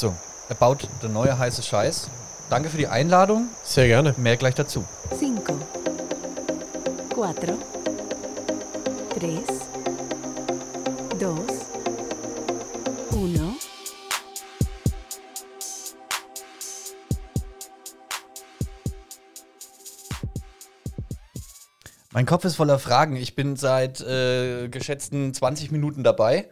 So, er baut der neue heiße Scheiß. Danke für die Einladung. Sehr gerne. Mehr gleich dazu. Cinco, cuatro, tres, dos, uno. Mein Kopf ist voller Fragen. Ich bin seit äh, geschätzten 20 Minuten dabei.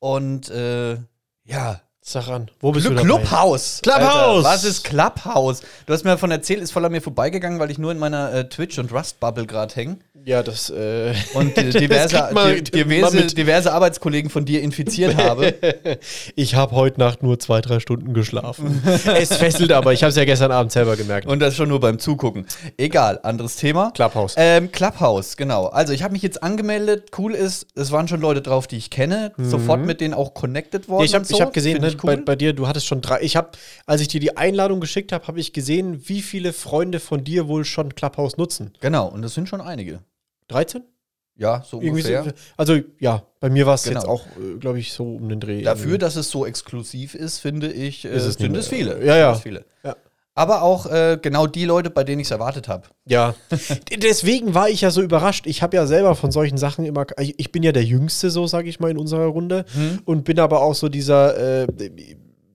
Und äh, ja. Sag an, wo bist Cl du dabei? Clubhouse. Clubhouse! Alter, was ist Clubhouse? Du hast mir davon erzählt, ist voll an mir vorbeigegangen, weil ich nur in meiner äh, Twitch- und Rust-Bubble gerade hänge. Ja, das, äh, Und diverse, man- diverse, diverse Arbeitskollegen von dir infiziert habe. ich habe heute Nacht nur zwei, drei Stunden geschlafen. es fesselt aber, ich habe es ja gestern Abend selber gemerkt. Und das schon nur beim Zugucken. Egal, anderes Thema. Clubhouse. Ähm, Clubhouse, genau. Also ich habe mich jetzt angemeldet. Cool ist, es waren schon Leute drauf, die ich kenne. Sofort mit denen auch connected worden. Mhm. Ja, ich habe so. hab gesehen, ne, cool. bei, bei dir, du hattest schon drei. Ich habe, als ich dir die Einladung geschickt habe, habe ich gesehen, wie viele Freunde von dir wohl schon Clubhouse nutzen. Genau, und das sind schon einige. 13? Ja, so Irgendwie ungefähr. so, also ja, bei mir war es Genau. jetzt auch, glaube ich, so um den Dreh. Dafür, dass es so exklusiv ist, finde ich, äh, Ist es sind es viele. Ja, ja. Viele. Ja. Aber auch äh, genau die Leute, bei denen ich es erwartet habe. Ja, deswegen war ich ja so überrascht. Ich habe ja selber von solchen Sachen immer, ich ich bin ja der Jüngste, so sage ich mal, in unserer Runde und bin aber auch so dieser, äh,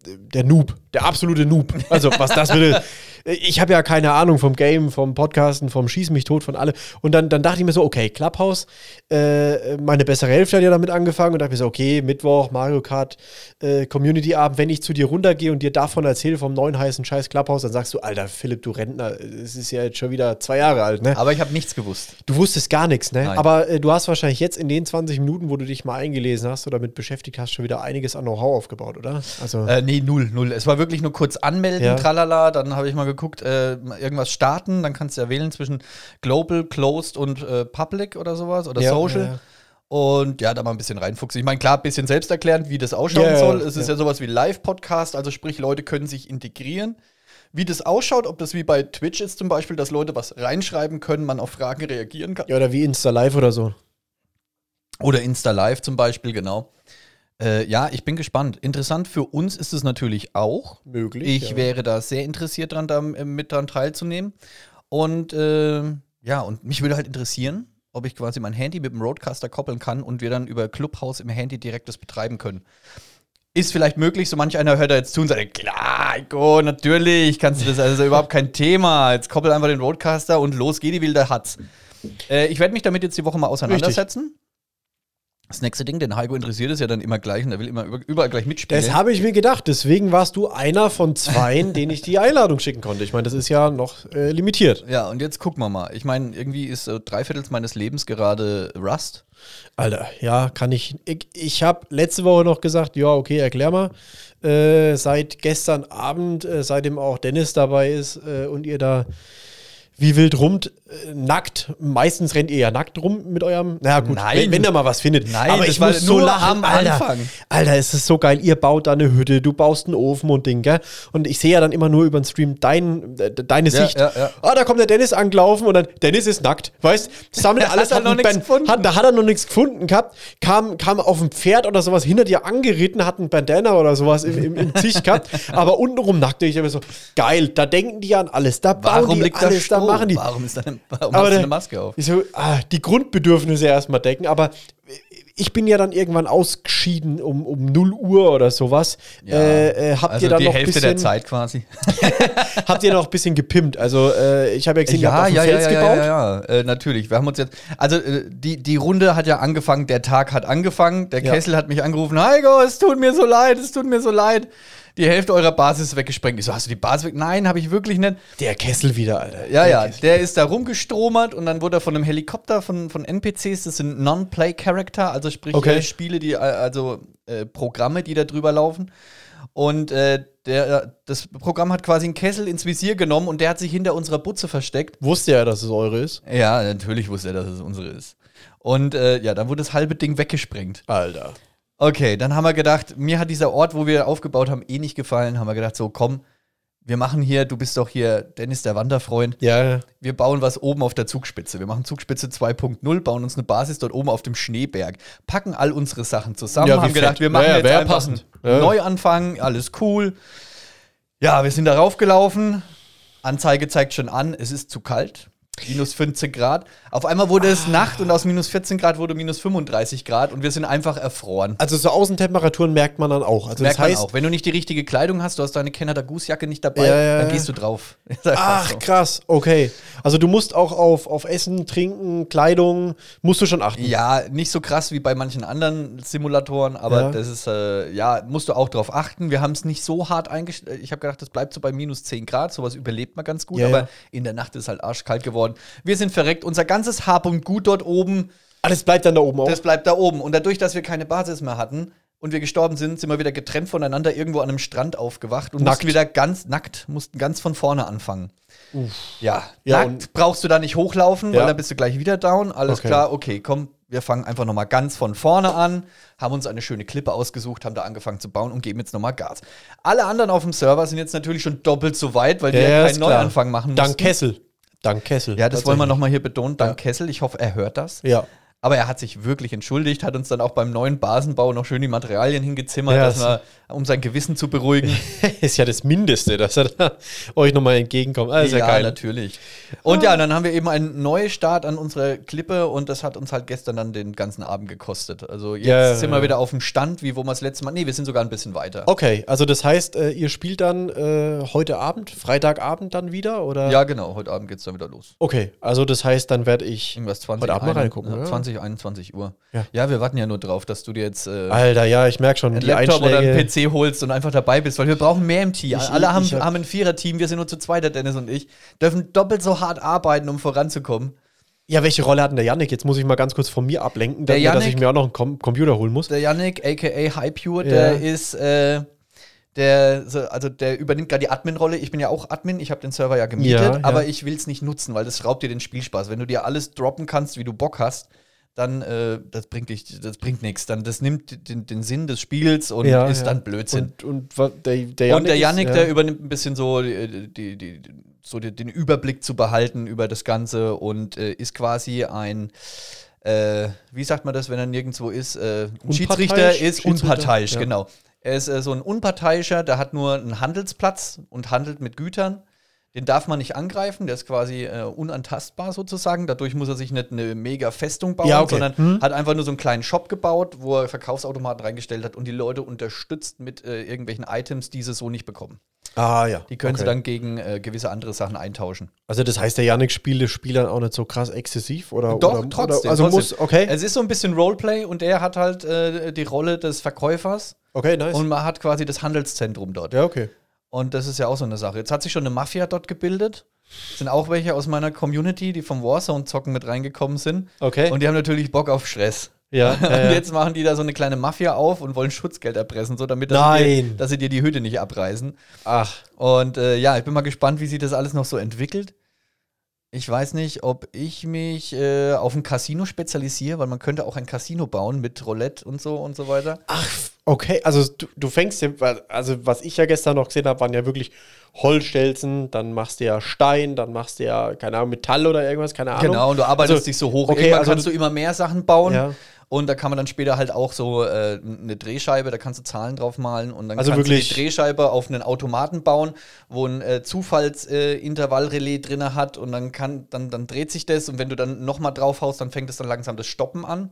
der Noob, der absolute Noob. Also was das würde, ich habe ja keine Ahnung vom Game, vom Podcasten, vom Schieß mich tot, von alle. Und dann, dann dachte ich mir so, okay, Clubhouse, äh, meine bessere Hälfte hat ja damit angefangen und dachte mir so, okay, Mittwoch, Mario Kart, äh, Community-Abend, wenn ich zu dir runtergehe und dir davon erzähle, vom neuen heißen Scheiß Clubhouse, dann sagst du, Alter, Philipp, du Rentner, es ist ja jetzt schon wieder zwei Jahre alt, ne? Aber ich habe nichts gewusst. Du wusstest gar nichts, ne? Nein. Aber äh, du hast wahrscheinlich jetzt in den 20 Minuten, wo du dich mal eingelesen hast oder damit beschäftigt hast, schon wieder einiges an Know-how aufgebaut, oder? Also, Äh, nee, null, null. Es war wirklich nur kurz anmelden, Ja. tralala. Dann habe ich mal geguckt, äh, irgendwas starten. Dann kannst du ja wählen zwischen Global, Closed und äh, Public oder sowas oder Ja, Social. ja, ja. Und ja, da mal ein bisschen reinfuchsen. Ich meine, klar, ein bisschen selbsterklärend, wie das ausschauen ja, soll. Es ist ja. ja sowas wie Live-Podcast, also sprich, Leute können sich integrieren. Wie das ausschaut, ob das wie bei Twitch ist zum Beispiel, dass Leute was reinschreiben können, man auf Fragen reagieren kann. ja, oder wie Insta Live oder so. Oder Insta Live zum Beispiel, genau. Äh, ja, ich bin gespannt. Interessant für uns ist es natürlich auch. Möglich. Ich ja. wäre da sehr interessiert dran, da äh, mit dran teilzunehmen. Und äh, ja, und mich würde halt interessieren, ob ich quasi mein Handy mit dem Roadcaster koppeln kann und wir dann über Clubhouse im Handy direkt das betreiben können. Ist vielleicht möglich, so manch einer hört da jetzt zu und sagt, klar, Heiko, natürlich, kannst du das, also überhaupt kein Thema. Jetzt koppel einfach den Roadcaster und los geht die wilde Hatz. Äh, ich werde mich damit jetzt die Woche mal auseinandersetzen. Das nächste Ding, den Heiko interessiert es ja dann immer gleich und er will immer über- überall gleich mitspielen. Das habe ich mir gedacht. Deswegen warst du einer von zweien, denen ich die Einladung schicken konnte. Ich meine, das ist ja noch äh, limitiert. Ja, und jetzt gucken wir mal. Ich meine, irgendwie ist äh, drei Viertel meines Lebens gerade Rust. Alter, ja, kann ich. Ich, ich habe letzte Woche noch gesagt, ja, okay, erklär mal. Äh, seit gestern Abend, äh, seitdem auch Dennis dabei ist äh, und ihr da wie wild rumt, äh, nackt. Meistens rennt ihr ja nackt rum mit eurem. Na gut, Nein. wenn, wenn ihr mal was findet. Nein, aber ich war muss so nur lachen. am Alter, Anfang. Alter, es ist so geil. Ihr baut da eine Hütte, du baust einen Ofen und Ding, gell? Und ich sehe ja dann immer nur über den Stream dein, äh, deine Ja, Sicht. ja, ja. Ah, da kommt der Dennis angelaufen und dann, Dennis ist nackt, weißt? Sammelt alles, Hat er hat, da hat er noch nichts gefunden gehabt, kam, kam auf dem Pferd oder sowas hinter dir angeritten, hat einen Bandana oder sowas im, im, im Gesicht gehabt, aber untenrum nackt. Ich habe so, geil, da denken die an alles, da bauen Warum die liegt alles, da Stroh? machen die. Warum, ist da eine, warum hast du eine Maske auf? So, ah, die Grundbedürfnisse erstmal decken, aber ich bin ja dann irgendwann ausgeschieden um, um 0 Uhr oder sowas. äh, äh, habt also ihr dann die noch Hälfte bisschen, der Zeit quasi. Habt ihr noch ein bisschen gepimpt? Also äh, ich habe ja gesehen, ihr ja, habt auf dem ja, ja, ja, ja, gebaut. ja, ja. Äh, natürlich. Wir haben uns jetzt, also äh, die, die Runde hat ja angefangen, der Tag hat angefangen, der Ja. Kessel hat mich angerufen, Heiko, es tut mir so leid, es tut mir so leid. Die Hälfte eurer Basis ist weggesprengt. Ich so, hast du die Basis weg? Nein, habe ich wirklich nicht. Der Kessel wieder, Alter. Ja, der ja, Kessel. der ist da rumgestromert und dann wurde er von einem Helikopter von, von NPCs, das sind Non-Play-Character, also sprich Okay. äh, Spiele, die, äh, also äh, Programme, die da drüber laufen. Und äh, der, das Programm hat quasi einen Kessel ins Visier genommen und der hat sich hinter unserer Butze versteckt. Wusste ja, dass es eure ist. Ja, natürlich wusste er, dass es unsere ist. Und äh, ja, dann wurde das halbe Ding weggesprengt. Alter. Okay, dann haben wir gedacht, mir hat dieser Ort, wo wir aufgebaut haben, eh nicht gefallen. Haben wir gedacht, so komm, wir machen hier, du bist doch hier Dennis der Wanderfreund. Ja, Wir bauen was oben auf der Zugspitze. Wir machen Zugspitze 2.0, bauen uns eine Basis dort oben auf dem Schneeberg, packen all unsere Sachen zusammen, Ja, haben gedacht, fett. wir machen Ja, jetzt einfach passend. einen Ja. Neuanfang, alles cool. Ja, wir sind darauf gelaufen. Anzeige zeigt schon an, es ist zu kalt. Minus 15 Grad. Auf einmal wurde Ah. es Nacht und aus minus 14 Grad wurde minus 35 Grad und wir sind einfach erfroren. Also so Außentemperaturen merkt man dann auch. Also Merkt das heißt, man auch. Wenn du nicht die richtige Kleidung hast, du hast deine Canada Goose Jacke nicht dabei, ja, dann gehst du drauf. Ach so. krass, okay. Also du musst auch auf, auf Essen, Trinken, Kleidung, musst du schon achten. Ja, nicht so krass wie bei manchen anderen Simulatoren, aber Ja. das ist, äh, ja, musst du auch drauf achten. Wir haben es nicht so hart eingestellt. Ich habe gedacht, das bleibt so bei minus 10 Grad, sowas überlebt man ganz gut, Ja, aber ja. in der Nacht ist halt arschkalt geworden. Wir sind verreckt, unser ganzes Hab und Gut dort oben, Alles bleibt dann da oben auch. das bleibt da oben. Und dadurch, dass wir keine Basis mehr hatten und wir gestorben sind, sind wir wieder getrennt voneinander irgendwo an einem Strand aufgewacht und Nackt. mussten wieder ganz nackt, mussten ganz von vorne anfangen. Ja, Ja, nackt brauchst du da nicht hochlaufen, Ja. weil dann bist du gleich wieder down. Alles Okay. klar, okay, komm, wir fangen einfach nochmal ganz von vorne an, haben uns eine schöne Klippe ausgesucht, haben da angefangen zu bauen und geben jetzt nochmal Gas. Alle anderen auf dem Server sind jetzt natürlich schon doppelt so weit, weil die ja, ist keinen klar. Neuanfang machen mussten. Dank Kessel. Dank Kessel. Ja, das wollen wir nochmal hier betonen. Dank Ja. Kessel. Ich hoffe, er hört das. Ja. Aber er hat sich wirklich entschuldigt, hat uns dann auch beim neuen Basenbau noch schön die Materialien hingezimmert, Ja, wir, um sein Gewissen zu beruhigen. ist ja das Mindeste, dass er da euch nochmal entgegenkommt. Ah, ist ja, geil. natürlich. Und ja, dann haben wir eben einen Neustart an unserer Klippe und das hat uns halt gestern dann den ganzen Abend gekostet. Also jetzt Ja, ja, sind wir ja. wieder auf dem Stand, wie wo wir das letzte Mal. Nee, wir sind sogar ein bisschen weiter. Okay, also das heißt, äh, ihr spielt dann äh, heute Abend, Freitagabend dann wieder? Oder? Ja, genau. Heute Abend geht es dann wieder los. Okay, also das heißt, dann werde ich. 20, Heute Abend mal ein- reingucken, ja, ja. 20, 21 Uhr. Ja. Ja. wir warten ja nur drauf, dass du dir jetzt äh, Alter, ja, ich merke schon, einen die Laptop oder einen Einschläge. PC holst und einfach dabei bist, weil wir brauchen mehr im Team. Ich- Alle haben, ich hab- haben ein Vierer-Team, wir sind nur zu zweit, der Dennis und ich, dürfen doppelt so hart arbeiten, um voranzukommen. Ja, welche Rolle hat denn der Yannick? Jetzt muss ich mal ganz kurz von mir ablenken, damit, dass Yannick- ich mir auch noch einen Com Computer holen muss. Der Yannick, aka Hypure, Ja. der ist, äh, der, so- also der übernimmt gerade die Admin-Rolle. Ich bin ja auch Admin, ich habe den Server ja gemietet, Ja, ja. aber ich will es nicht nutzen, weil das raubt dir den Spielspaß. Wenn du dir alles droppen kannst, wie du Bock hast, dann äh, das bringt dich, das bringt nichts. Dann das nimmt den, den Sinn des Spiels und Ja, ist ja. dann Blödsinn. Und, und der, der und der ist- Yannick, ja. der übernimmt ein bisschen so, die, die, die, so den Überblick zu behalten über das Ganze und äh, ist quasi ein, äh, wie sagt man das, wenn er nirgendwo ist? Äh, ein? Schiedsrichter ist Schiedsrichter, unparteiisch, genau. Er ist äh, so ein Unparteiischer, der hat nur einen Handelsplatz und handelt mit Gütern. Den darf man nicht angreifen, der ist quasi äh, unantastbar sozusagen. Dadurch muss er sich nicht eine mega Festung bauen, Ja, okay. sondern Hm. hat einfach nur so einen kleinen Shop gebaut, wo er Verkaufsautomaten reingestellt hat und die Leute unterstützt mit äh, irgendwelchen Items, die sie so nicht bekommen. Ah, ja. Die können sie okay. dann gegen äh, gewisse andere Sachen eintauschen. Also, das heißt, der Yannick spielt das Spiel dann auch nicht so krass exzessiv? Oder, Doch, oder, trotzdem. Oder, also trotzdem. muss, okay. Es ist so ein bisschen Roleplay und er hat halt äh, die Rolle des Verkäufers Okay, nice. und man hat quasi das Handelszentrum dort. ja, okay. Und das ist ja auch so eine Sache. Jetzt hat sich schon eine Mafia dort gebildet. Sind auch welche aus meiner Community, die vom Warzone-Zocken mit reingekommen sind. Okay. Und die haben natürlich Bock auf Stress. ja, Und ja, ja. jetzt machen die da so eine kleine Mafia auf und wollen Schutzgeld erpressen, so damit dass, Sie, dir, dass sie dir die Hütte nicht abreißen. Ach, Und äh, ja, ich bin mal gespannt, wie sich das alles noch so entwickelt. Ich weiß nicht, ob ich mich äh, auf ein Casino spezialisiere, weil man könnte auch ein Casino bauen mit Roulette und so und so weiter. Ach, okay. Also du, du fängst ja, also was ich ja gestern noch gesehen habe, waren ja wirklich Holzstelzen, dann machst du ja Stein, dann machst du ja, keine Ahnung, Metall oder irgendwas, keine Ahnung. Genau, und du arbeitest Also, dich so hoch. okay, Irgendwann also kannst du immer mehr Sachen bauen. Ja. Und da kann man dann später halt auch so äh, eine Drehscheibe, da kannst du Zahlen drauf malen und dann Also kannst wirklich- du die Drehscheibe auf einen Automaten bauen, wo ein äh, Zufallsintervallrelais äh, drin hat und dann kann, dann, dann dreht sich das und wenn du dann nochmal draufhaust, dann fängt es dann langsam das Stoppen an.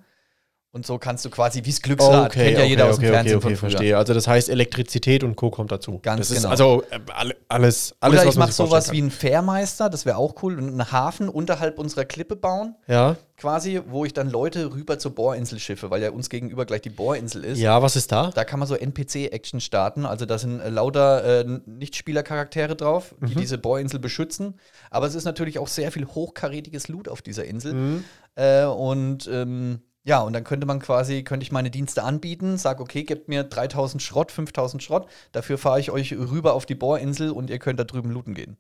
Und so kannst du quasi, wie das Glücksrad, kennt ja jeder aus dem Fernsehen okay, von früher. verstehe. Also das heißt, Elektrizität und Co. kommt dazu. Ganz das Ist genau. also äh, alle- alles, alles, Oder ich mache sowas wie vorstellen ein Fährmeister, das wäre auch cool, und einen Hafen unterhalb unserer Klippe bauen, kann. Ja. quasi, wo ich dann Leute rüber zur Bohrinsel schiffe, weil ja uns gegenüber gleich die Bohrinsel ist. Ja, was ist da? Da kann man so NPC-Action starten. Also da sind äh, lauter äh, Nicht-Spieler-Charaktere drauf, Mhm. die diese Bohrinsel beschützen. Aber es ist natürlich auch sehr viel hochkarätiges Loot auf dieser Insel. Mhm. Äh, und ähm, ja, und dann könnte man quasi, könnte ich meine Dienste anbieten, sag, okay, gebt mir 3000 Schrott, 5000 Schrott, dafür fahre ich euch rüber auf die Bohrinsel und ihr könnt da drüben looten gehen.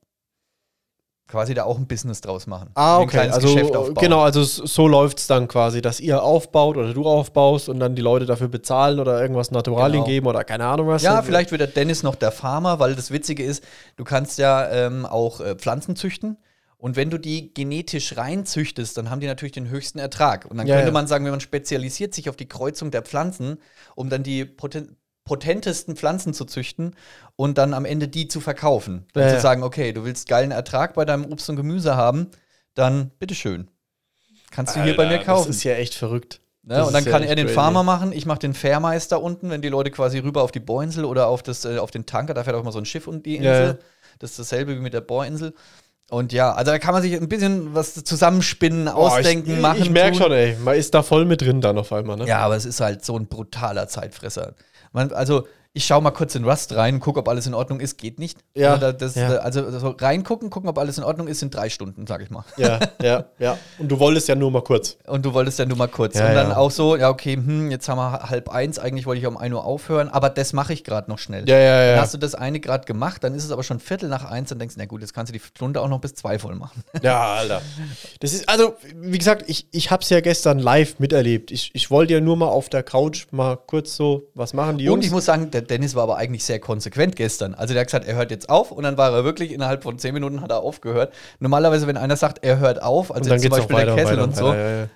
quasi da auch ein Business draus machen. Ah, Ein okay. kleines Also, Geschäft aufbauen. genau, also so läuft es dann quasi, dass ihr aufbaut oder du aufbaust und dann die Leute dafür bezahlen oder irgendwas Naturalien Genau. geben oder keine Ahnung was. Ja, vielleicht wird der Dennis noch der Farmer, weil das Witzige ist, du kannst ja ähm, auch äh, Pflanzen züchten. Und wenn du die genetisch reinzüchtest, dann haben die natürlich den höchsten Ertrag. Und dann Ja, könnte ja. man sagen, wenn man spezialisiert sich auf die Kreuzung der Pflanzen, um dann die poten potentesten Pflanzen zu züchten und dann am Ende die zu verkaufen. Dann Ja, zu ja. sagen, okay, du willst geilen Ertrag bei deinem Obst und Gemüse haben, dann bitteschön. Kannst du hier bei mir kaufen. Das ist ja echt verrückt. Ne? Und dann ja kann echt er den crazy. Farmer machen, ich mache den Fairmeister unten, wenn die Leute quasi rüber auf die Bohrinsel oder auf, das, äh, auf den Tanker, da fährt auch mal so ein Schiff um die Insel. Ja, ja. Das ist dasselbe wie mit der Bohrinsel. Und ja, also da kann man sich ein bisschen was zusammenspinnen, Boah, ausdenken, ich, machen. Ich merke schon, ey, man ist da voll mit drin dann auf einmal, ne? Ja, aber es ist halt so ein brutaler Zeitfresser. Man, also, ich schaue mal kurz in Rust rein, gucke, ob alles in Ordnung ist. Geht nicht. Ja, Da- Das, ja. Also, so reingucken, gucken, ob alles in Ordnung ist, sind drei Stunden, sag ich mal. Ja, ja, ja. Und du wolltest ja nur mal kurz. Und du wolltest ja nur mal kurz. Ja, und dann ja. auch so, ja, okay, hm, jetzt haben wir halb eins, eigentlich wollte ich um 1 Uhr aufhören, aber das mache ich gerade noch schnell. Ja, ja, ja. Dann hast du das eine gerade gemacht, dann ist es aber schon Viertel nach eins, dann denkst du, na gut, jetzt kannst du die Stunde auch noch bis zwei voll machen. Ja, Alter. Das ist, also, wie gesagt, ich, ich hab's ja gestern live miterlebt. Ich, ich wollte ja nur mal auf der Couch mal kurz so, was machen die Und Jungs? ich muss sagen, der Dennis war aber eigentlich sehr konsequent gestern. Also der hat gesagt, er hört jetzt auf und dann war er wirklich innerhalb von zehn Minuten hat er aufgehört. Normalerweise, wenn einer sagt, er hört auf, also jetzt zum Beispiel der Kessel weiter, und so, weiter, ja, ja.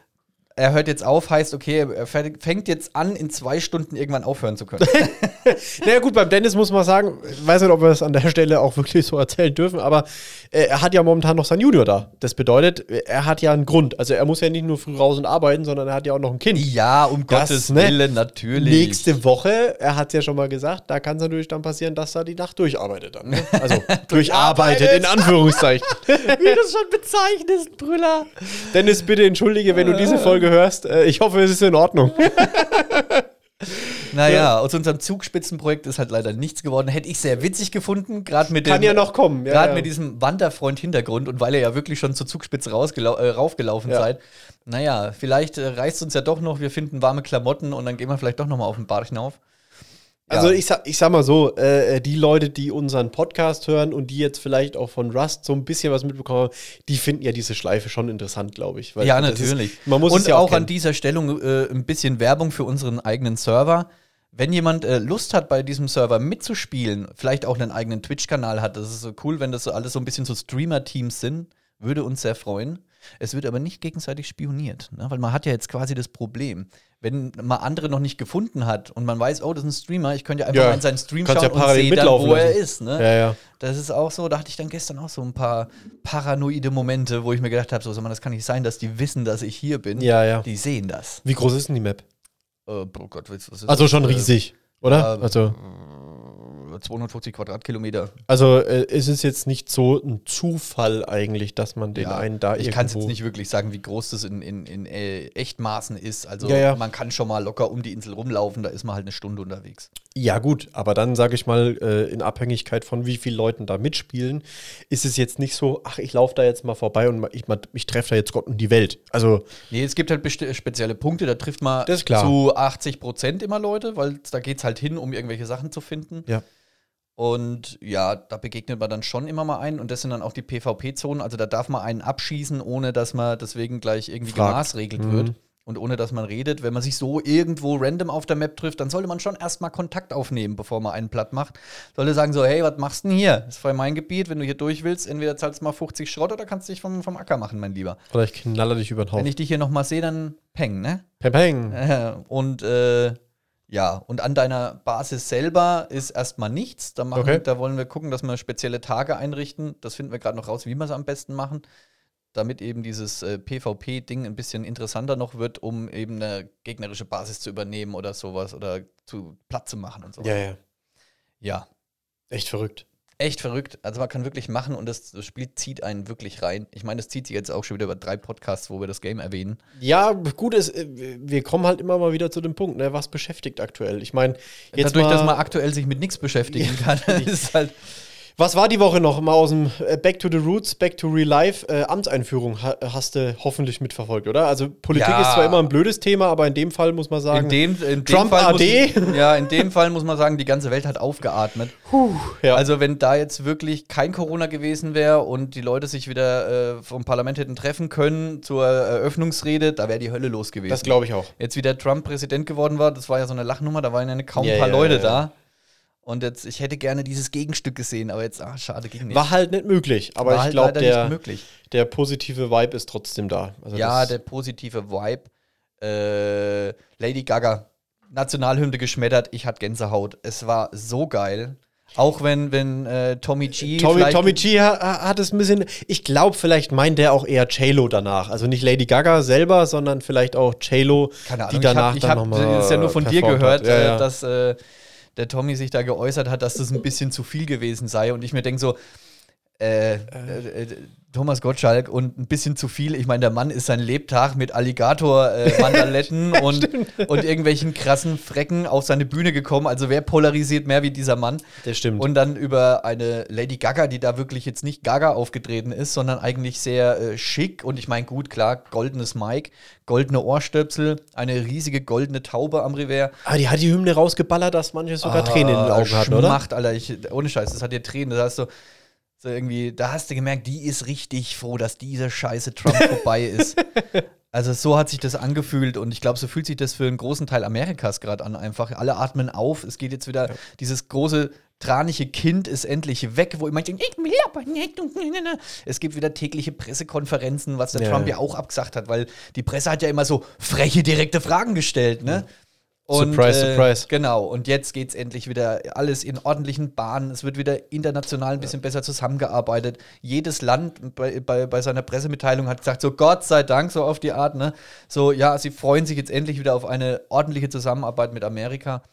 Er hört jetzt auf, heißt, okay, er fäng- fängt jetzt an, in zwei Stunden irgendwann aufhören zu können. Naja, gut, beim Dennis muss man sagen, ich weiß nicht, ob wir es an der Stelle auch wirklich so erzählen dürfen, aber äh, er hat ja momentan noch sein Junior da. Das bedeutet, er hat ja einen Grund. Also er muss ja nicht nur früh raus und arbeiten, sondern er hat ja auch noch ein Kind. ja, um Das, Gottes ne? Willen, natürlich. Nächste Woche, er hat es ja schon mal gesagt, da kann es natürlich dann passieren, dass er die Nacht durcharbeitet dann. Ne? Also durcharbeitet, in Anführungszeichen. Wie du es schon bezeichnest, Brüller. Dennis, bitte entschuldige, wenn du diese Folge hörst. Äh, ich hoffe, es ist in Ordnung. Naja, aus unserem Zugspitzenprojekt ist halt leider nichts geworden. Hätte ich sehr witzig gefunden, gerade mit Kann dem, ja noch kommen. Ja, gerade ja. mit diesem Wanderfreund-Hintergrund und weil ihr ja wirklich schon zur Zugspitze äh, raufgelaufen Ja. seid. Naja, vielleicht äh, reißt uns ja doch noch, wir finden warme Klamotten und dann gehen wir vielleicht doch noch mal auf den Bar hinauf. Also ich sag, ich sag mal so, äh, die Leute, die unseren Podcast hören und die jetzt vielleicht auch von Rust so ein bisschen was mitbekommen haben, die finden ja diese Schleife schon interessant, glaube ich. ja, natürlich. Ist, man muss und es ja auch, auch, an dieser Stellung äh, ein bisschen Werbung für unseren eigenen Server. Wenn jemand äh, Lust hat, bei diesem Server mitzuspielen, vielleicht auch einen eigenen Twitch-Kanal hat, das ist so cool, wenn das so alles so ein bisschen so Streamer-Teams sind, würde uns sehr freuen. Es wird aber nicht gegenseitig spioniert, ne? weil man hat ja jetzt quasi das Problem. Wenn man andere noch nicht gefunden hat und man weiß, oh, das ist ein Streamer, ich könnte ja einfach Ja, mal in seinen Stream schauen ja und sehe dann, wo er lassen. ist. Ne? Ja, ja. Das ist auch so, da hatte ich dann gestern auch so ein paar paranoide Momente, wo ich mir gedacht habe, so, mal, das kann nicht sein, dass die wissen, dass ich hier bin. Ja, ja. Die sehen das. Wie groß ist denn die Map? Äh, oh Gott, was was ist Also schon Äh, riesig, oder? äh, Also, 250 Quadratkilometer. also äh, ist es jetzt nicht so ein Zufall eigentlich, dass man den Ja, einen da ich kann es jetzt nicht wirklich sagen, wie groß das in, in, in äh, Echtmaßen ist. Also Ja, ja. man kann schon mal locker um die Insel rumlaufen, da ist man halt eine Stunde unterwegs. Ja, gut, aber dann sage ich mal, äh, in Abhängigkeit von wie vielen Leuten da mitspielen, ist es jetzt nicht so, ach, ich laufe da jetzt mal vorbei und ich, ich treffe da jetzt Gott und die Welt. Also, Nee, es gibt halt besti- spezielle Punkte, da trifft man Das ist klar. zu 80 Prozent immer Leute, weil da geht es halt hin, um irgendwelche Sachen zu finden. ja. Und ja, da begegnet man dann schon immer mal einen. Und das sind dann auch die PvP-Zonen. Also da darf man einen abschießen, ohne dass man deswegen gleich irgendwie Fragt. gemaßregelt Mhm. wird. Und ohne dass man redet. Wenn man sich so irgendwo random auf der Map trifft, dann sollte man schon erstmal Kontakt aufnehmen, bevor man einen platt macht. Sollte sagen so, hey, was machst du denn hier? Das ist voll mein Gebiet. Wenn du hier durch willst, entweder zahlst du mal 50 Schrott oder kannst dich vom, vom Acker machen, mein Lieber. Oder ich knaller dich über den Wenn Haufen. ich dich hier nochmal sehe, dann peng, ne? Peng, peng. Und äh, ja, und an deiner Basis selber ist erstmal nichts. Da, machen, Okay. da wollen wir gucken, dass wir spezielle Tage einrichten. Das finden wir gerade noch raus, wie wir es am besten machen. Damit eben dieses äh, PvP-Ding ein bisschen interessanter noch wird, um eben eine gegnerische Basis zu übernehmen oder sowas oder zu platt zu machen und so. Ja, ja. ja. Echt verrückt. Echt verrückt. Also man kann wirklich machen und das, das Spiel zieht einen wirklich rein. Ich meine, es zieht sich jetzt auch schon wieder über drei Podcasts, wo wir das Game erwähnen. Ja, gut ist, äh, wir kommen halt immer mal wieder zu dem Punkt, ne, was beschäftigt aktuell. Ich meine, jetzt Dadurch, mal, dass man aktuell sich mit nichts beschäftigen kann, ist halt. Was war die Woche noch mal aus dem äh, Back to the Roots, Back to Real Life? Äh, Amtseinführung ha hast du hoffentlich mitverfolgt, oder? Also Politik Ja. ist zwar immer ein blödes Thema, aber in dem Fall muss man sagen, In dem, in dem Trump Fall AD. Muss, ja, in dem Fall muss man sagen, die ganze Welt hat aufgeatmet. ja. Also wenn da jetzt wirklich kein Corona gewesen wäre und die Leute sich wieder äh, vom Parlament hätten treffen können zur Eröffnungsrede, da wäre die Hölle los gewesen. das glaube ich auch. Jetzt wie der Trump Präsident geworden war, das war ja so eine Lachnummer, da waren ja kaum ein paar ja, Leute ja. da. Und jetzt, ich hätte gerne dieses Gegenstück gesehen, aber jetzt, ah, schade, ging nicht. War halt nicht möglich, aber War ich halt glaube, der, der positive Vibe ist trotzdem da. Also Ja, der positive Vibe. Äh, Lady Gaga, Nationalhymne geschmettert, ich hatte Gänsehaut. Es war so geil. Auch wenn, wenn äh, Tommy G. Tommy, vielleicht- Tommy G ha- hat es ein bisschen. Ich glaube, vielleicht meint der auch eher J-Lo danach. Also nicht Lady Gaga selber, sondern vielleicht auch J-Lo, Keine Ahnung, die danach ich habe dann hab, nochmal. das ist ja nur von dir gehört, hat. Ja, ja. Äh, dass äh, der Tommy sich da geäußert hat, dass das ein bisschen zu viel gewesen sei. Und ich mir denke so, äh, äh, äh, Thomas Gottschalk und ein bisschen zu viel. Ich meine, der Mann ist sein Lebtag mit Alligator-Mandaletten und, und irgendwelchen krassen Frecken auf seine Bühne gekommen. Also wer polarisiert mehr wie dieser Mann? Das stimmt. Und dann über eine Lady Gaga, die da wirklich jetzt nicht Gaga aufgetreten ist, sondern eigentlich sehr äh, schick. Und ich meine, gut, klar, goldenes Mic, goldene Ohrstöpsel, eine riesige goldene Taube am Revers. Ah, die hat die Hymne rausgeballert, dass manche sogar Tränen in den Augen hatten, oder? Macht, Alter, ich, ohne Scheiß, das hat dir Tränen. Da hast du so irgendwie, da hast du gemerkt, die ist richtig froh, dass dieser scheiße Trump vorbei ist. Also so hat sich das angefühlt und ich glaube, so fühlt sich das für einen großen Teil Amerikas gerade an. Einfach alle atmen auf. Es geht jetzt wieder, dieses große tranige Kind ist endlich weg, wo immer denkt, ich will aber nicht. ne, ne, ne. Es gibt wieder tägliche Pressekonferenzen, was der Ja. Trump ja auch abgesagt hat, weil die Presse hat ja immer so freche, direkte Fragen gestellt, ne? Surprise, surprise. Genau, und jetzt geht es endlich wieder alles in ordentlichen Bahnen. Es wird wieder international ein bisschen besser zusammengearbeitet. Jedes Land bei, bei, bei seiner Pressemitteilung hat gesagt, so Gott sei Dank, so auf die Art, ne? So, ja, sie freuen sich jetzt endlich wieder auf eine ordentliche Zusammenarbeit mit Amerika.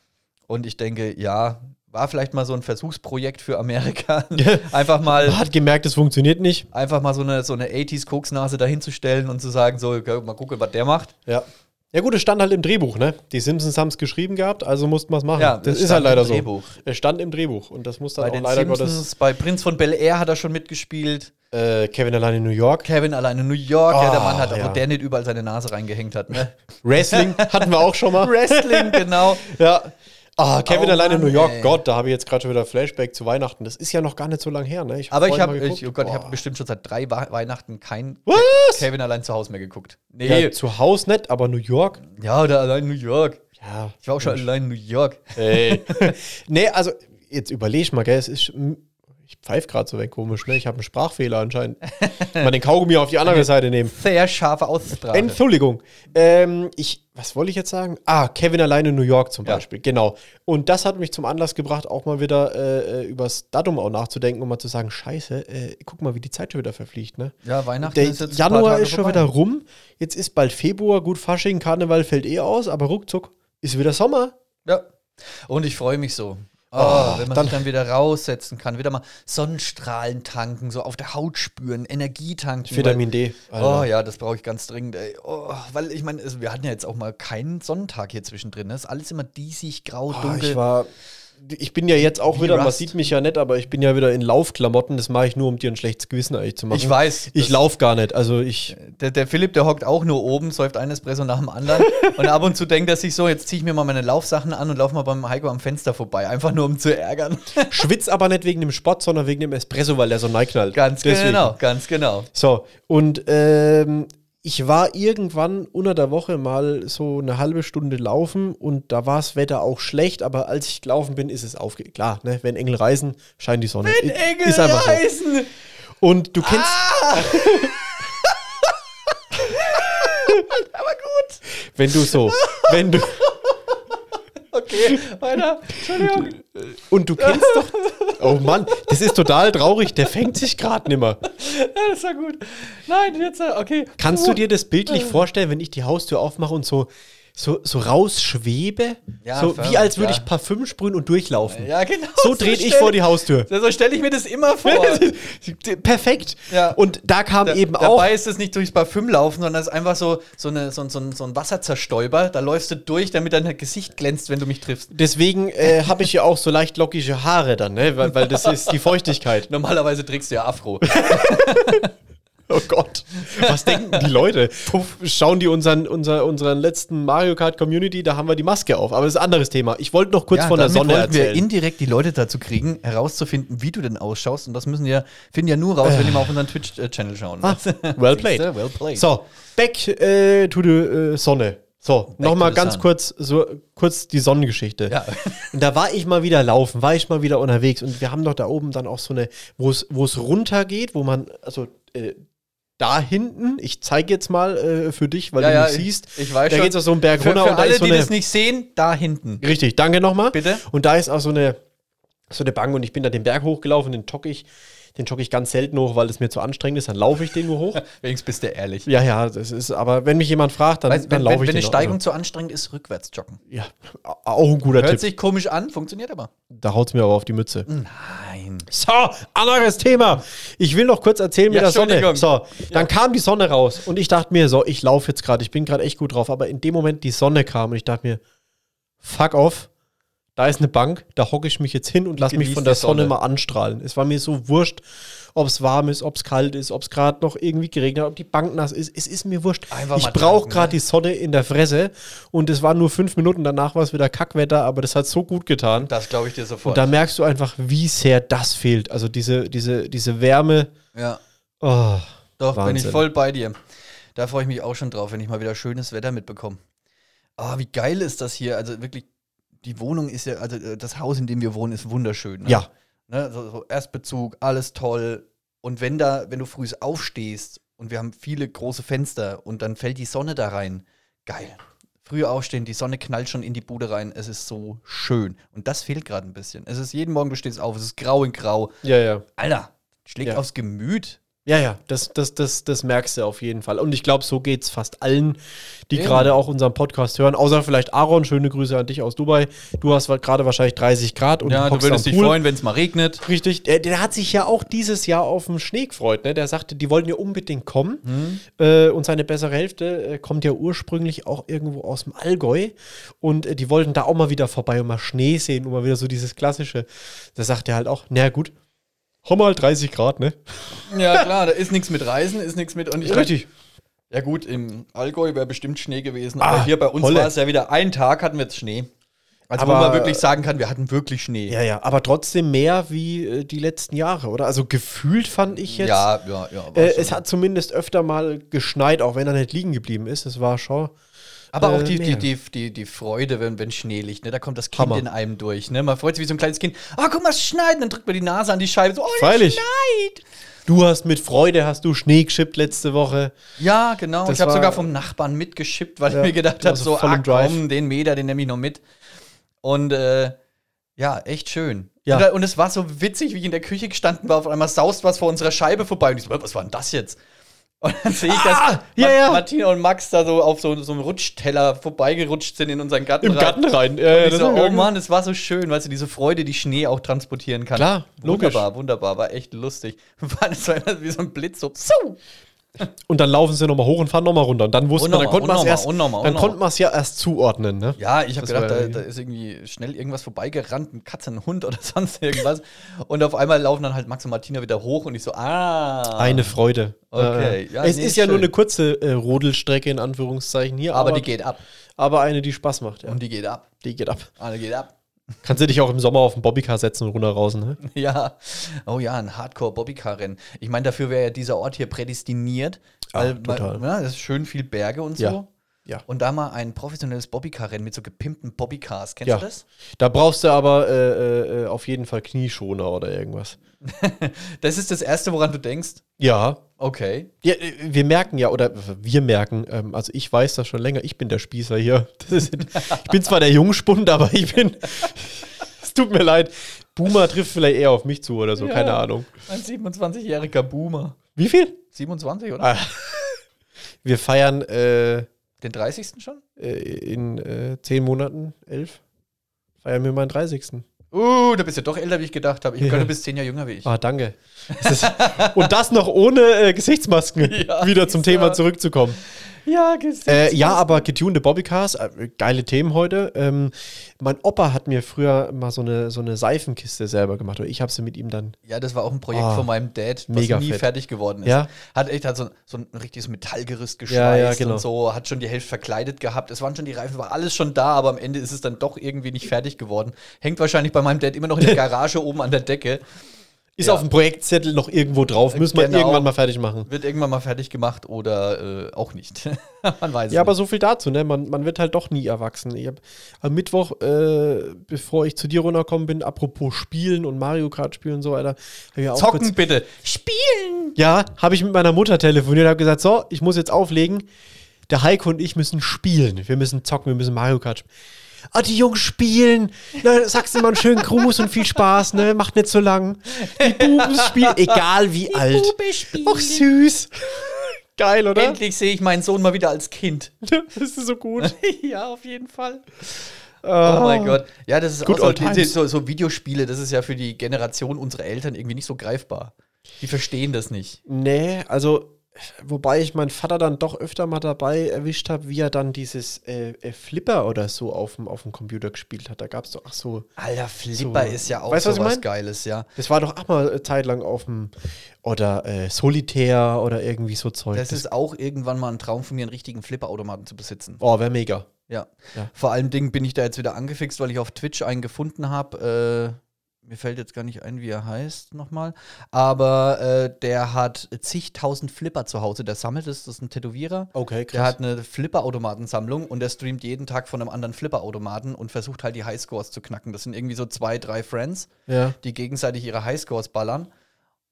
Und ich denke, ja, war vielleicht mal so ein Versuchsprojekt für Amerika. einfach mal. Man hat gemerkt, es funktioniert nicht. Einfach mal so eine, so eine 80s-Koksnase dahinzustellen und zu sagen, so, mal gucken, was der macht. Ja. Ja gut, es stand halt im Drehbuch, ne? Die Simpsons haben es geschrieben gehabt, also mussten wir es machen. Ja, das ist halt leider so. Drehbuch. Es stand im Drehbuch und das muss dann Bei auch den leider Simpsons, bei Prinz von Bel Air hat er schon mitgespielt. Gottes äh, Kevin allein in New York. Kevin allein in New York, ja, der Ah, Mann hat, ja. wo der nicht überall seine Nase reingehängt hat. Ne? Wrestling hatten wir auch schon mal. Wrestling, genau. Ja. Ah, Kevin Oh allein in New York. ey. Gott, da habe ich jetzt gerade schon wieder Flashback zu Weihnachten. Das ist ja noch gar nicht so lange her, ne? hab Aber ich habe, ich, oh Gott, ich Boah. habe bestimmt schon seit drei Weihnachten kein Was? Kevin allein zu Hause mehr geguckt. Nee, ja, ja, zu Hause nicht, aber New York. oder allein in New York. Ja. Ich war auch schon allein in New York. Ey. nee, also jetzt überleg mal, gell, es ist. Ich pfeife gerade so weg komisch, ne? Ich habe einen Sprachfehler anscheinend. mal den Kaugummi auf die andere Seite nehmen. Sehr scharfe Aussprache. Entschuldigung. Ähm, ich, was wollte ich jetzt sagen? Ah, Kevin alleine in New York zum Ja. Beispiel. Genau. Und das hat mich zum Anlass gebracht, auch mal wieder äh, äh, übers Datum auch nachzudenken und mal zu sagen, scheiße, äh, guck mal, wie die Zeit schon wieder verfliegt, ne? Ja, Weihnachten Der ist jetzt Januar ist schon vorbei. wieder rum. Jetzt ist bald Februar, gut Fasching, Karneval fällt eh aus, aber ruckzuck ist wieder Sommer. Ja. Und ich freue mich so. Oh, Oh, wenn man dann- sich dann wieder raussetzen kann, wieder mal Sonnenstrahlen tanken, so auf der Haut spüren, Energie tanken. Vitamin D. Weil, Alter. oh ja, das brauche ich ganz dringend. Ey. Oh, weil ich meine, es- wir hatten ja jetzt auch mal keinen Sonnentag hier zwischendrin. Das ist alles immer diesig, grau, Oh, dunkel. ich war. Ich bin ja jetzt auch Wie wieder, man Rust. sieht mich ja nicht, aber ich bin ja wieder in Laufklamotten. Das mache ich nur, um dir ein schlechtes Gewissen eigentlich zu machen. Ich weiß, Ich laufe gar nicht. Also ich. der, der Philipp, der hockt auch nur oben, säuft ein Espresso nach dem anderen. und ab und zu denkt er sich so, jetzt ziehe ich mir mal meine Laufsachen an und laufe mal beim Heiko am Fenster vorbei. Einfach nur, um zu ärgern. Schwitz aber nicht wegen dem Sport, sondern wegen dem Espresso, weil der so neiknallt. ganz Deswegen. genau, ganz genau. So, und ähm, ich war irgendwann unter der Woche mal so eine halbe Stunde laufen und da war das Wetter auch schlecht, aber als ich gelaufen bin, ist es aufge... Klar, ne, wenn Engel reisen, scheint die Sonne. I- Engel ist einfach so. reisen. Und du kennst... Ah! Aber gut. Wenn du so... wenn du... Okay, weiter. Entschuldigung. Und du kennst doch... Oh Mann, das ist total traurig, der fängt sich gerade nimmer. Ja, das war gut. Nein, jetzt, äh, okay. Kannst du dir das bildlich vorstellen, wenn ich die Haustür aufmache und so so, so rausschwebe. Ja, so wie als würde ja. ich Parfüm sprühen und durchlaufen. Ja, genau. So drehe ich vor die Haustür. So stelle ich mir das immer vor. Perfekt. Ja. Und da kam Da, eben auch. dabei ist es nicht durchs Parfüm laufen, sondern es ist einfach so, so, eine, so, ein- so, so ein Wasserzerstäuber. Da läufst du durch, damit dein Gesicht glänzt, wenn du mich triffst. Deswegen äh, habe ich ja auch so leicht lockige Haare dann, ne? weil, weil das ist die Feuchtigkeit. Normalerweise trägst du ja Afro. Oh Gott. Was denken die Leute? Puff, schauen die unseren, unser, unseren letzten Mario Kart Community, da haben wir die Maske auf. Aber das ist ein anderes Thema. Ich wollte noch kurz von der Sonne wollten wir erzählen. indirekt die Leute dazu kriegen, herauszufinden, wie du denn ausschaust. Und das müssen ja, finden ja nur raus, wenn die mal auf unseren Twitch-Channel schauen. Ah, well played. Well played. So, back äh, to the äh, Sonne. So, nochmal ganz sun. kurz, so kurz die Sonnengeschichte. Ja. Und da war ich mal wieder laufen, war ich mal wieder unterwegs und wir haben doch da oben dann auch so eine, wo es, wo es runter geht, wo man, also äh, da hinten, ich zeige jetzt mal äh, für dich, weil Ja, du ja, mich ich- siehst, ich weiß da geht es so einen Berg Für, runter für und da alle, ist so die eine, das nicht sehen, da hinten. richtig, danke nochmal. Bitte? Und da ist auch so eine, so eine Bank und ich bin da den Berg hochgelaufen, den jogge ich, den jogge ich ganz selten hoch, weil es mir zu anstrengend ist, dann laufe ich den nur hoch. Wenigstens bist du ehrlich. Ja, ja, das ist, aber wenn mich jemand fragt, dann, Weißt, dann wenn, laufe wenn, ich wenn den eine auch. Steigung zu anstrengend ist, rückwärts joggen. Ja, auch ein guter Hört Tipp. sich komisch an, funktioniert aber. Da haut es mir aber auf die Mütze. Nein. So, anderes Thema. Ich will noch kurz erzählen mit Ja, der Sonne. So, dann kam die Sonne raus und ich dachte mir, so, ich laufe jetzt gerade, ich bin gerade echt gut drauf, aber in dem Moment die Sonne kam und ich dachte mir, fuck off, da ist eine Bank, da hocke ich mich jetzt hin und lasse mich von der Sonne. Sonne. mal anstrahlen. Es war mir so wurscht, ob es warm ist, ob es kalt ist, ob es gerade noch irgendwie geregnet hat, ob die Bank nass ist. Es ist mir wurscht. Einfach ich brauche gerade ne? die Sonne in der Fresse und es waren nur fünf Minuten, danach war es wieder Kackwetter, aber das hat so gut getan. Das glaube ich dir sofort. Und da merkst du einfach, wie sehr das fehlt. Also diese, diese, diese Wärme. ja. Oh, Doch, bin ich Wahnsinn. voll bei dir. Da freue ich mich auch schon drauf, wenn ich mal wieder schönes Wetter mitbekomme. Ah, wie geil ist das hier? Also wirklich, die Wohnung ist ja, also äh, das Haus, in dem wir wohnen, ist wunderschön. Ne? Ja. Ne? So, so Erstbezug, alles toll. Und wenn da, wenn du früh aufstehst und wir haben viele große Fenster und dann fällt die Sonne da rein, geil. Früh aufstehen, die Sonne knallt schon in die Bude rein, es ist so schön. Und das fehlt gerade ein bisschen. Es ist jeden Morgen, du stehst auf, es ist grau in grau. Ja, ja. Alter, schlägt Ja. aufs Gemüt. Ja, ja, das, das, das, das merkst du auf jeden Fall. Und ich glaube, so geht es fast allen, die Eben. gerade auch unseren Podcast hören. Außer vielleicht Aaron, schöne Grüße an dich aus Dubai. Du hast gerade wahrscheinlich 30 Grad und Ja, du würdest dich freuen, wenn es mal regnet. Richtig, der, der hat sich ja auch dieses Jahr auf den Schnee gefreut. Ne? Der sagte, die wollten ja unbedingt kommen. Mhm. Äh, und seine bessere Hälfte äh, kommt ja ursprünglich auch irgendwo aus dem Allgäu. Und äh, die wollten da auch mal wieder vorbei und mal Schnee sehen und mal wieder so dieses Klassische. Da sagt er halt auch, na gut, haben wir halt 30 Grad, ne? Ja, klar, da ist nichts mit Reisen, ist nichts mit. Und ich Richtig. Ja, gut, im Allgäu wäre bestimmt Schnee gewesen. Ah, aber hier bei uns war es ja wieder einen Tag hatten wir jetzt Schnee. Also, wo Aber- man wirklich sagen kann, wir hatten wirklich Schnee. Ja, ja, aber trotzdem mehr wie äh, die letzten Jahre, oder? Also gefühlt fand ich jetzt. ja, ja. ja Äh, es hat zumindest öfter mal geschneit, auch wenn er nicht liegen geblieben ist. Es war schon. Aber auch äh, die, die, die, die, die Freude, wenn, wenn Schnee liegt, ne? da kommt das Kind Hammer. in einem durch. Ne? Man freut sich wie so ein kleines Kind. Ah, guck mal, es schneit. Und dann drückt man die Nase an die Scheibe. So, oh, es Freilich. schneit. Du hast mit Freude, hast du Schnee geschippt letzte Woche. Ja, genau. Das ich habe sogar vom Nachbarn mitgeschippt, weil Ja, ich mir gedacht habe, so ah, komm, den Meter, den nehme ich noch mit. Und äh, ja, echt schön. Ja. Und, da- und es war so witzig, wie ich in der Küche gestanden war, auf einmal saust was vor unserer Scheibe vorbei. Und ich so, was war denn das jetzt? Und dann sehe ich, dass Ah, ja, ja. Martina und Max da so auf so, so einem Rutschteller vorbeigerutscht sind in unseren Garten. Im rein. Garten rein. Ja, Und ich so, oh Mann, es war so schön, weißt du, diese Freude, die Schnee auch transportieren kann. Klar, logisch. Wunderbar, wunderbar, war echt lustig. War das war immer wie so ein Blitz, so, so. Und dann laufen sie nochmal hoch und fahren nochmal runter. Und dann wusste man, dann konnte man es erst, dann konnte man es ja erst zuordnen, ne? Ja, ich habe gedacht, da, da ist irgendwie schnell irgendwas vorbeigerannt, eine Katze, ein Hund oder sonst irgendwas. und auf einmal laufen dann halt Max und Martina wieder hoch und ich so, ah. Eine Freude. Okay, Äh, ja, es nee, ist ja nur eine kurze äh, Rodelstrecke in Anführungszeichen hier, aber die geht ab. aber eine, die Spaß macht. Ja. Und die geht ab. die geht ab. Eine geht ab. Kannst du dich auch im Sommer auf den Bobbycar setzen und runterrausen, ne? Ja. Oh ja, ein Hardcore-Bobbycar-Rennen. Ich meine, dafür wäre ja dieser Ort hier prädestiniert. Weil, total. weil ja, das ist schön viel Berge und so. Ja. Ja. Und da mal ein professionelles Bobbycar-Rennen mit so gepimpten Bobbycars. Kennst Ja. du das? Da brauchst du aber äh, äh, äh, auf jeden Fall Knieschoner oder irgendwas. Das ist das Erste, woran du denkst. Ja. Okay. Ja, äh, wir merken ja, oder wir merken, ähm, also ich weiß das schon länger, ich bin der Spießer hier. Das ist, ich bin zwar der Jungspund, aber ich bin. Es tut mir leid. Boomer trifft vielleicht eher auf mich zu oder so, Ja. keine Ahnung. Ein 27-jähriger Boomer. Wie viel? 27, oder? Ah. Wir feiern äh, Den 30. schon? Äh, in äh, zehn Monaten, elf, feiern wir meinen 30. Uh, da bist du doch älter, wie ich gedacht habe. Ich Ja. könnte bis zehn Jahre jünger wie ich. Ah, danke. Und das noch ohne äh, Gesichtsmasken, Ja, wieder zum Thema zurückzukommen. Ja, gesehen. Äh, ja, aber getunte Bobbycars, äh, geile Themen heute. Ähm, mein Opa hat mir früher mal so eine, so eine Seifenkiste selber gemacht. Oder ich habe sie mit ihm dann. Ja, das war auch ein Projekt Ah, von meinem Dad, was mega nie fett. fertig geworden ist. Ja. Hat echt halt so, so ein richtiges Metallgerüst geschweißt Ja, ja, genau. und so, hat schon die Hälfte verkleidet gehabt. Es waren schon die Reifen, war alles schon da, aber am Ende ist es dann doch irgendwie nicht fertig geworden. Hängt wahrscheinlich bei meinem Dad immer noch in der Garage oben an der Decke. Ist Ja. auf dem Projektzettel noch irgendwo drauf. Müssen wir Genau. irgendwann mal fertig machen. Wird irgendwann mal fertig gemacht oder äh, auch nicht. Man weiß Ja, es aber nicht. so viel dazu, ne? Man, man wird halt doch nie erwachsen. Ich hab am Mittwoch, äh, bevor ich zu dir runtergekommen bin, apropos Spielen und Mario Kart spielen und so weiter, hab ich auch Zocken kurz- bitte. Spielen! Ja, habe ich mit meiner Mutter telefoniert und habe gesagt, so, ich muss jetzt auflegen. Der Heiko und ich müssen spielen. Wir müssen zocken, wir müssen Mario Kart spielen. Ah, die Jungs spielen. Na, sagst du mal einen schönen Gruß und viel Spaß, ne? Macht nicht so lang. Die Buben spielen, egal wie alt. Ach, süß. Geil, oder? Endlich sehe ich meinen Sohn mal wieder als Kind. Das ist so gut. ja, auf jeden Fall. Oh Oh mein Gott. Ja, das ist Good auch so, die, so, so Videospiele, das ist ja für die Generation unserer Eltern irgendwie nicht so greifbar. Die verstehen das nicht. Nee, also, wobei ich meinen Vater dann doch öfter mal dabei erwischt habe, wie er dann dieses äh, äh, Flipper oder so auf dem, auf dem Computer gespielt hat. Da gab es doch, ach so, Alter, Flipper So. ist ja auch Weißt was mein? Geiles, ja. das war doch auch mal eine Zeit lang auf dem, oder äh, Solitär oder irgendwie so Zeug. Das ist auch irgendwann mal ein Traum von mir, einen richtigen Flipperautomaten zu besitzen. oh, wäre mega. Ja. Ja. Vor allem Dingen bin ich da jetzt wieder angefixt, weil ich auf Twitch einen gefunden habe. Mir fällt jetzt gar nicht ein, wie er heißt nochmal. Aber äh, der hat zigtausend Flipper zu Hause. Der sammelt es, das ist ein Tätowierer. Okay, Der hat eine Flipper-Automatensammlung und der streamt jeden Tag von einem anderen Flipper-Automaten und versucht halt die Highscores zu knacken. Das sind irgendwie so zwei, drei Friends, ja. die gegenseitig ihre Highscores ballern.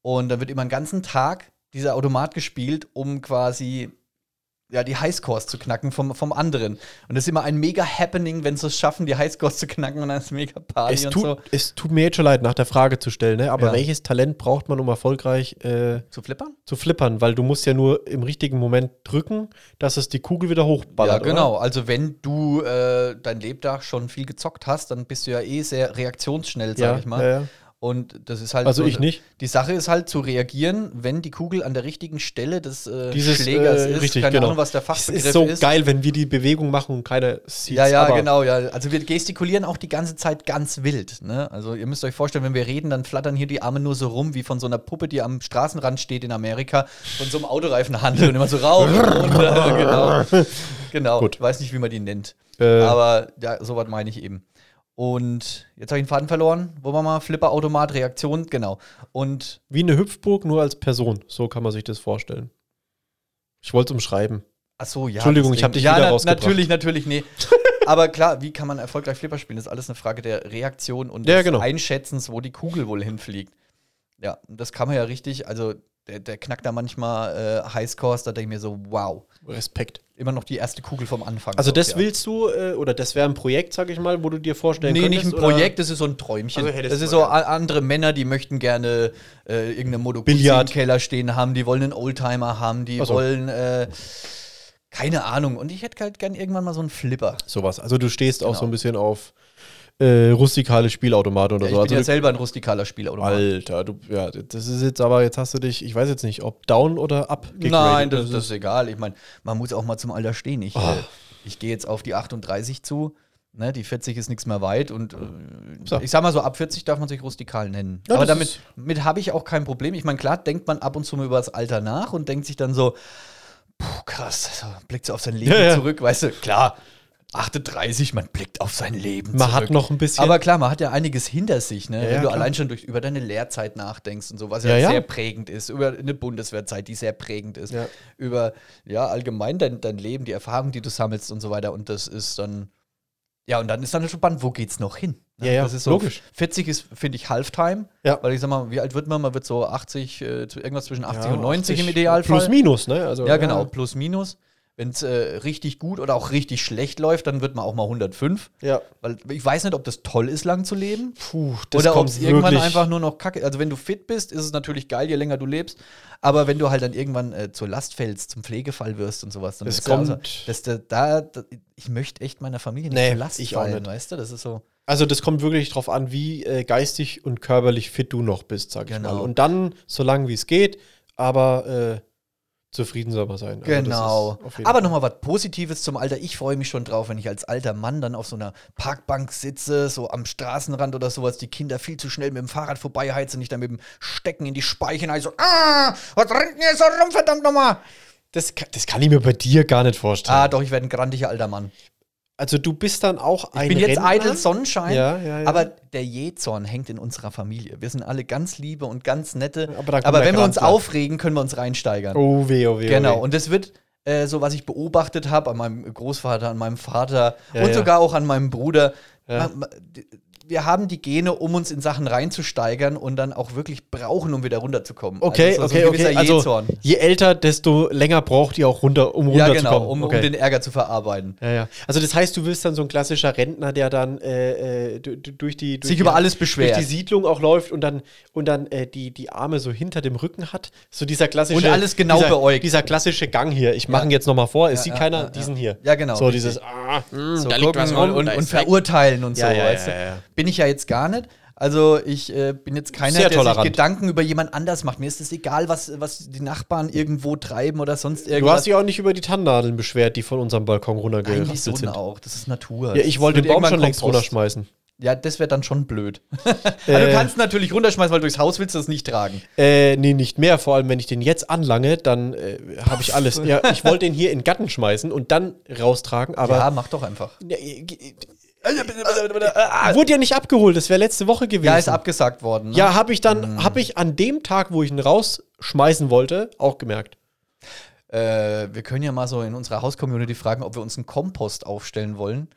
Und dann wird immer einen ganzen Tag dieser Automat gespielt, um quasi ja, die Highscores zu knacken vom, vom anderen. Und das ist immer ein mega Happening, wenn sie es schaffen, die Highscores zu knacken und dann ist mega Party Es und tut, so. es tut mir jetzt schon leid, nach der Frage zu stellen, ne? aber Ja. welches Talent braucht man, um erfolgreich äh, Zu flippern? zu flippern? Weil du musst ja nur im richtigen Moment drücken, dass es die Kugel wieder hochballert. ja, genau. Also wenn du äh, dein Lebtag schon viel gezockt hast, dann bist du ja eh sehr reaktionsschnell, Oder? sag Ja, ich mal. ja. Und das ist halt Also so, ich nicht. Die Sache ist halt zu reagieren, wenn die Kugel an der richtigen Stelle des äh, Dieses, Schlägers äh, ist. richtig, Keine genau. Ahnung, was der Es Fachbegriff ist so ist. geil, wenn wir die Bewegung machen und keiner sieht Ja, ja, genau, ja. Also wir gestikulieren auch die ganze Zeit ganz wild. Ne? Also ihr müsst euch vorstellen, wenn wir reden, dann flattern hier die Arme nur so rum, wie von so einer Puppe, die am Straßenrand steht in Amerika, von so einem Autoreifenhandel und immer so rauf und genau. Genau. Gut. Ich weiß nicht, wie man die nennt. Äh, Aber ja, sowas meine ich eben. Und jetzt habe ich den Faden verloren. Wo war mal? Flipper-Automat, Reaktion, genau. Und Wie eine Hüpfburg, nur als Person. So kann man sich das vorstellen. Ich wollte es umschreiben. Ach so, ja. Entschuldigung, ich hab Ding. dich ja, wieder na, rausgebracht. Natürlich, natürlich, nee. Aber klar, wie kann man erfolgreich Flipper spielen? Das ist alles eine Frage der Reaktion und Ja, des genau. Einschätzens, wo die Kugel wohl hinfliegt. Ja, und das kann man ja richtig, also der, der knackt da manchmal äh, Highscores, da denke ich mir so, wow. Respekt. Immer noch die erste Kugel vom Anfang. Also so, das ja. willst du, äh, oder das wäre ein Projekt, sag ich mal, wo du dir vorstellen Nee, nicht könntest? ein Projekt, das ist so ein Träumchen. Also das ist so, gerne. a- andere Männer, die möchten gerne äh, irgendeine im Keller stehen haben, die wollen einen Oldtimer haben, die so. wollen, äh, keine Ahnung. Und ich hätte halt gern irgendwann mal so einen Flipper. Oder? Sowas. Also du stehst auch Genau. so ein bisschen auf äh, rustikale Spielautomaten oder Ja, ich so. bin Also ja selber ein rustikaler Spieler, oder? Alter, du, ja, das ist jetzt aber, jetzt hast du dich, ich weiß jetzt nicht, ob down oder up Nein, das, das ist egal. Ich meine, man muss auch mal zum Alter stehen. Ich, Oh. äh, ich gehe jetzt auf die 38 zu. Ne, die 40 ist nichts mehr weit und äh, So. ich sag mal so, ab 40 darf man sich rustikal nennen. Ja, Aber damit habe ich auch kein Problem. Ich meine, klar denkt man ab und zu mal über das Alter nach und denkt sich dann so, puh, krass, so, blickt so auf sein Leben Ja, ja. zurück, weißt du, klar, 38, man blickt auf sein Leben Man zurück. hat noch ein bisschen. Aber klar, man hat ja einiges hinter sich, ne? Ja, Wenn ja, du klar. allein schon durch, über deine Lehrzeit nachdenkst und so, was ja, Ja, sehr prägend ist, über eine Bundeswehrzeit, die sehr prägend ist, Ja. über ja allgemein dein, dein Leben, die Erfahrungen, die du sammelst und so weiter. Und das ist dann, ja, und dann ist dann schon spannend, wo geht's noch hin? Ne? Ja, ja, das ist so, logisch. 40 ist, finde ich, Halftime, Ja. weil ich sag mal, wie alt wird man? Man wird so 80, äh, zu- irgendwas zwischen 80 Ja, und 90 im 80 Idealfall. Plus, minus, ne? Also, Ja, genau, plus minus. Wenn es äh, richtig gut oder auch richtig schlecht läuft, dann wird man auch mal 105. Ja. Weil ich weiß nicht, ob das toll ist, lang zu leben. Puh, oder ob es irgendwann einfach nur noch kacke. Also wenn du fit bist, ist es natürlich geil, je länger du lebst. Aber wenn du halt dann irgendwann äh, zur Last fällst, zum Pflegefall wirst und sowas, dann Es ist ja kommt- also, dass da, da, ich möchte echt meiner Familie nicht Nee, zur Last ich auch fallen, nicht. weißt du? Das ist so. Also das kommt wirklich drauf an, wie äh, geistig und körperlich fit du noch bist, sag ich Genau. mal. Und dann, so lange wie es geht, aber äh, zufrieden soll man sein. Also Genau. jeden Aber nochmal was Positives zum Alter. Ich freue mich schon drauf, wenn ich als alter Mann dann auf so einer Parkbank sitze, so am Straßenrand oder sowas, die Kinder viel zu schnell mit dem Fahrrad vorbeiheizen und ich dann mit dem Stecken in die Speichen ein, so, ah, was rennt denn hier so rum, verdammt nochmal? das, das kann ich mir bei dir gar nicht vorstellen. Ah, doch, ich werde ein grandiger alter Mann. Also du bist dann auch ein Ich bin jetzt Rentner? eitel Sonnenschein, Ja, ja, ja. aber der Jezorn hängt in unserer Familie. Wir sind alle ganz liebe und ganz nette. Aber Aber wenn wir uns aufregen, können wir uns reinsteigern. Oh weh, oh weh, Genau, oh weh. und das wird äh, so, was ich beobachtet habe an meinem Großvater, an meinem Vater und sogar auch an meinem Bruder. Ja. Ma- ma- d- Wir haben die Gene, um uns in Sachen reinzusteigern und dann auch wirklich brauchen, um wieder runterzukommen. Okay, also so, so okay, okay. Also je älter, desto länger braucht ihr auch runter, um Ja, runterzukommen. genau, um, okay. um den Ärger zu verarbeiten. ja, ja. Also das heißt, du wirst dann so ein klassischer Rentner, der dann äh, äh, du- du- durch die durch Sich die, über alles beschwert. durch die Siedlung auch läuft und dann und dann äh, die, die Arme so hinter dem Rücken hat. So dieser klassische Und alles genau dieser, beäugt. Dieser klassische Gang hier. Ich mache ihn jetzt noch mal vor. Es sieht ja, keiner ja, ja. diesen hier. Ja, genau, So dieses ah, mh, So da liegt was rum und, und, und verurteilen und so, Ja, ja, weißt ja, du? Ja. Bin ich ja jetzt gar nicht. Also ich äh, bin jetzt keiner, Sehr der tolerant. sich Gedanken über jemand anders macht. Mir ist es egal, was, was die Nachbarn irgendwo treiben oder sonst Du irgendwas. hast dich auch nicht über die Tannennadeln beschwert, die von unserem Balkon runtergerasselt sind. auch? Das ist Natur. Ja, ich wollte den Baum schon längst runterschmeißen. Ja, das wäre dann schon blöd. also, du Äh. kannst natürlich runterschmeißen, weil durchs Haus willst du das nicht tragen. Äh, nee, nicht mehr. Vor allem, wenn ich den jetzt anlange, dann äh, habe ich alles. Ja, ich wollte den hier in den Garten schmeißen und dann raustragen, aber ja, mach doch einfach. Äh, wurde ja nicht abgeholt. Das wäre letzte Woche gewesen. Ja, ist abgesagt worden. Ne? Ja, habe ich dann, habe ich an dem Tag, wo ich ihn rausschmeißen wollte, auch gemerkt. Äh, wir können ja mal so in unserer Haus-Community fragen, ob wir uns einen Kompost aufstellen wollen.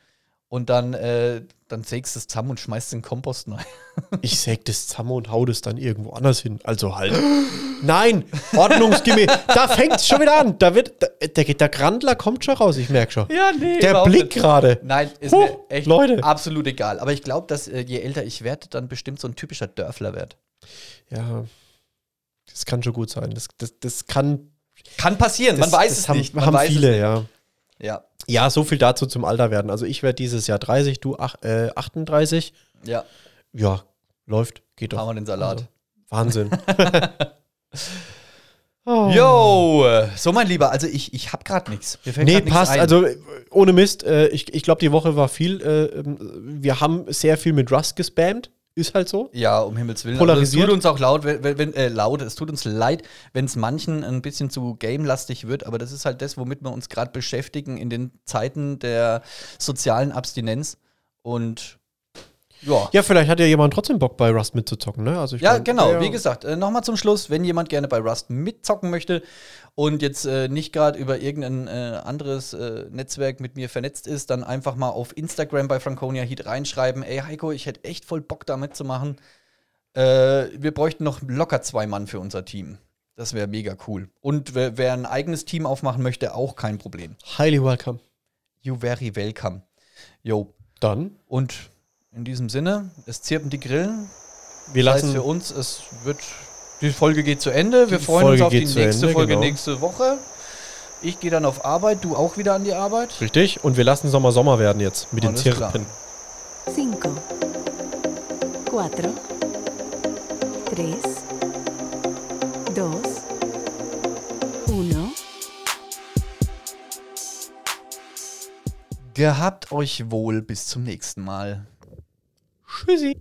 Und dann, äh, dann sägst du es zusammen und schmeißt es in den Kompost rein. Ich säg das zusammen und hau das dann irgendwo anders hin. Also halt. Nein, ordnungsgemäß. da fängt es schon wieder an. Da wird, da, der, der Grandler kommt schon raus, ich merke schon. Ja, nee. Der Blick gerade. Nein, ist Huh, mir echt Leute. absolut egal. Aber ich glaube, dass äh, je älter ich werde, dann bestimmt so ein typischer Dörfler wird. Ja, das kann schon gut sein. Das, das, das kann. Kann passieren, Das, man weiß es haben, nicht. Man haben viele, ja. Ja, Ja, so viel dazu zum Alter werden. Also ich werde dieses Jahr 30, du ach, äh, 38. ja. Ja, läuft, geht doch. Haben wir den Salat. Also, Wahnsinn. oh. Yo, so mein Lieber, also ich, ich habe gerade nichts. Nee, passt. ein. Also ohne Mist, äh, ich, ich glaube, die Woche war viel. Äh, ähm, wir haben sehr viel mit Rust gespammt. Ist halt so. Ja, um Himmels Willen. Polarisiert. Also es tut uns auch laut, wenn, wenn, wenn, äh, laut, es tut uns leid, wenn es manchen ein bisschen zu gamelastig wird, aber das ist halt das, womit wir uns gerade beschäftigen in den Zeiten der sozialen Abstinenz. Und ja. Ja, vielleicht hat ja jemand trotzdem Bock bei Rust mitzuzocken, ne? Also Ja, mein, genau. ja, Wie gesagt, äh, nochmal zum Schluss, wenn jemand gerne bei Rust mitzocken möchte und jetzt äh, nicht gerade über irgendein äh, anderes äh, Netzwerk mit mir vernetzt ist, dann einfach mal auf Instagram bei Franconia Heat reinschreiben, ey Heiko, ich hätte echt voll Bock da mitzumachen. Äh, wir bräuchten noch locker zwei Mann für unser Team. Das wäre mega cool. Und wer, wer ein eigenes Team aufmachen möchte, auch kein Problem. Highly welcome. You very welcome. Jo. Dann, Und in diesem Sinne, es zirpen die Grillen, wir das heißt lassen. für uns, es wird. Die Folge geht zu Ende. Wir freuen Folge uns auf die nächste Ende, Folge genau. nächste Woche. Ich gehe dann auf Arbeit, du auch wieder an die Arbeit. Richtig. Und wir lassen Sommer Sommer werden jetzt mit den Alles klar. Zirpen. cinco, cuatro, tres, dos, uno. Gehabt euch wohl bis zum nächsten Mal. Tschüssi.